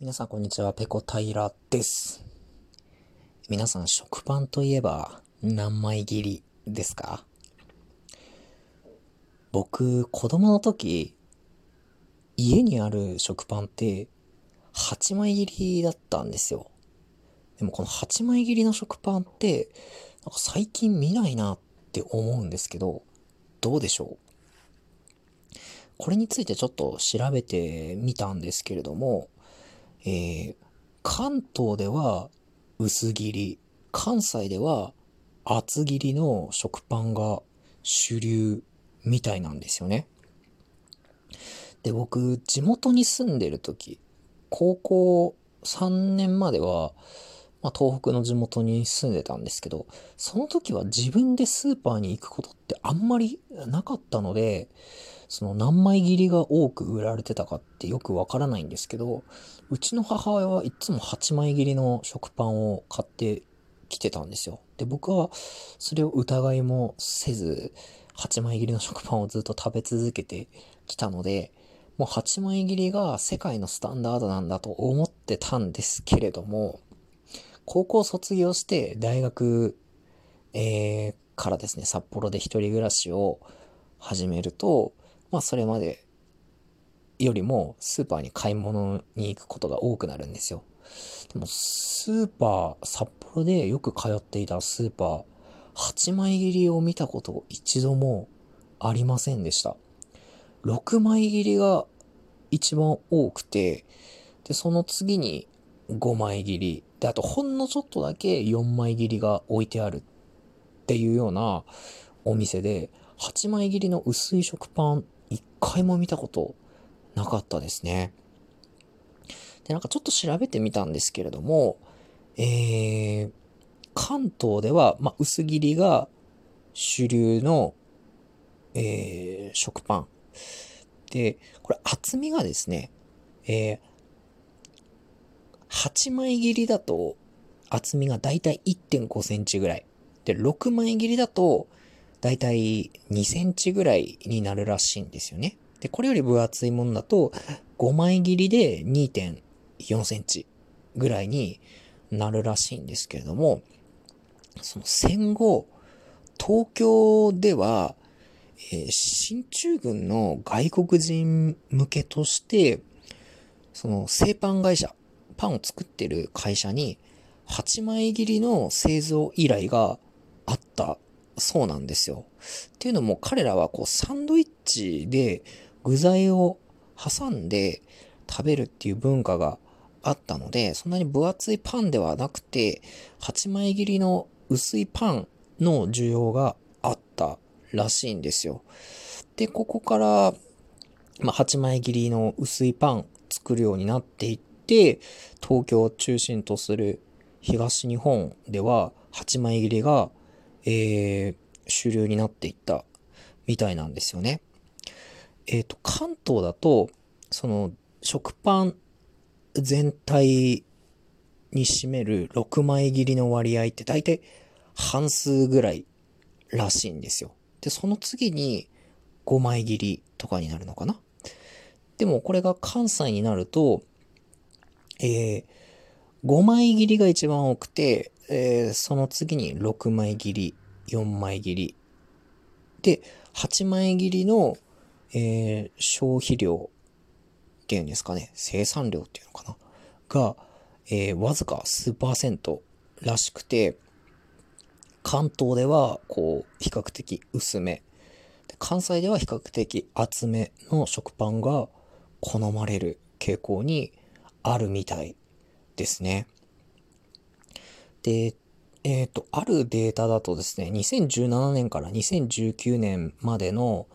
皆さんこんにちは、ペコ平です。皆さん食パンといえば何枚切りですか？僕、子供の時、家にある食パンって8枚切りだったんですよ。でもこの8枚切りの食パンって、なんか最近見ないなって思うんですけど、どうでしょう？これについてちょっと調べてみたんですけれども、えー、関東では薄切り、関西では厚切りの食パンが主流みたいなんですよね。で、僕、地元に住んでる時、高校3年までは、まあ、東北の地元に住んでたんですけど、その時は自分でスーパーに行くことってあんまりなかったので、その何枚切りが多く売られてたかってよくわからないんですけど、うちの母親はいつも8枚切りの食パンを買ってきてたんですよ。で、僕はそれを疑いもせず、8枚切りの食パンをずっと食べ続けてきたので、もう8枚切りが世界のスタンダードなんだと思ってたんですけれども、高校卒業して大学、えー、からですね、札幌で一人暮らしを始めると、まあそれまでよりもスーパーに買い物に行くことが多くなるんですよ。でもスーパー、札幌でよく通っていたスーパー、8枚切りを見たこと一度もありませんでした。6枚切りが一番多くて、で、その次に5枚切り、で、あとほんのちょっとだけ4枚切りが置いてあるっていうようなお店で、8枚切りの薄い食パン一回も見たことなかったですね。で、なんかちょっと調べてみたんですけれども、えー、関東では、まあ、薄切りが主流の、えー、食パン。で、これ厚みがですね、えー、8枚切りだと厚みがだいたい1.5センチぐらい。で、6枚切りだとだいたい2センチぐらいになるらしいんですよね。で、これより分厚いものだと、5枚切りで2.4センチぐらいになるらしいんですけれども、その戦後、東京では、えー、進駐軍の外国人向けとして、その製パン会社、パンを作ってる会社に、8枚切りの製造依頼があったそうなんですよ。っていうのも彼らはこうサンドイッチで具材を挟んで食べるっていう文化があったので、そんなに分厚いパンではなくて、8枚切りの薄いパンの需要があったらしいんですよ。で、ここから、まあ、8枚切りの薄いパン作るようになっていって、東京を中心とする東日本では8枚切りがえー、主流になっていったみたいなんですよね。えっ、ー、と、関東だと、その、食パン全体に占める6枚切りの割合って大体半数ぐらいらしいんですよ。で、その次に5枚切りとかになるのかな。でもこれが関西になると、えー、5枚切りが一番多くて、えー、その次に6枚切り、4枚切り。で、8枚切りの、えー、消費量っていうんですかね、生産量っていうのかな？が、えー、わずか数パーセントらしくて、関東では、こう、比較的薄め。関西では比較的厚めの食パンが好まれる傾向にあるみたいですね。で、えっ、ー、と、あるデータだとですね、2017年から2019年までの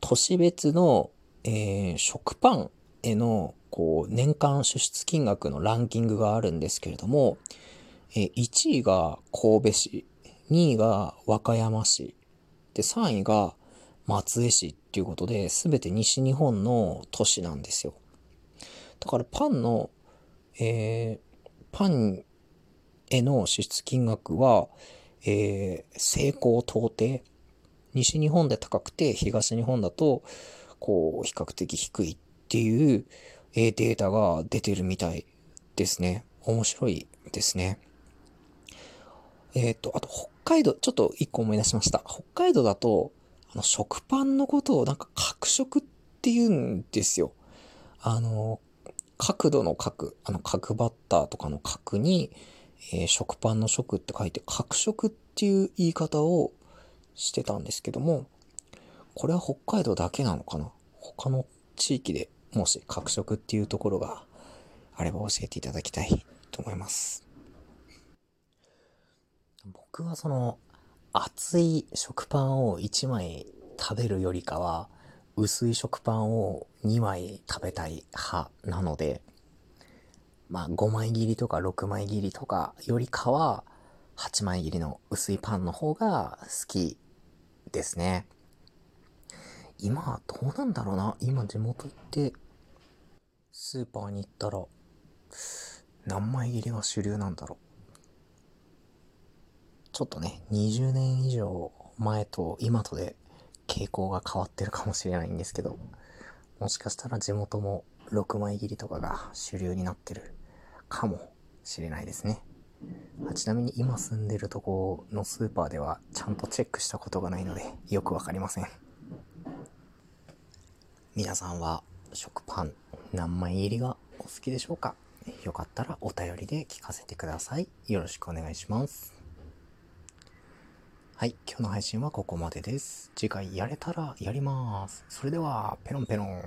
都市別の、えー、食パンへのこう年間支出金額のランキングがあるんですけれども、えー、1位が神戸市、2位が和歌山市、で、3位が松江市っていうことで、すべて西日本の都市なんですよ。だからパンの、えー、パンへの支出金額は、えー、成功到底。西日本で高くて、東日本だと、こう、比較的低いっていう、えー、データが出てるみたいですね。面白いですね。えっ、と、あと北海道、ちょっと一個思い出しました。北海道だと、あの、食パンのことをなんか角食って言うんですよ。あの、角度の角、あの、角バッターとかの角に、えー、食パンの食って書いて、角食っていう言い方をしてたんですけども、これは北海道だけなのかな？他の地域でもし角食っていうところがあれば教えていただきたいと思います。僕はその熱い食パンを1枚食べるよりかは薄い食パンを2枚食べたい派なのでまあ5枚切りとか6枚切りとかよりかは8枚切りの薄いパンの方が好きですね。今どうなんだろうな今地元行ってスーパーに行ったら何枚切りが主流なんだろうちょっとね、20年以上前と今とで傾向が変わってるかもしれないんですけど、もしかしたら地元も6枚切りとかが主流になってるかもしれないですね。ちなみに今住んでるとこのスーパーではちゃんとチェックしたことがないのでよくわかりません。皆さんは食パン何枚入りがお好きでしょうか？よかったらお便りで聞かせてください。よろしくお願いします。はい、今日の配信はここまでです。次回やれたらやります。それでは、ペロンペロン。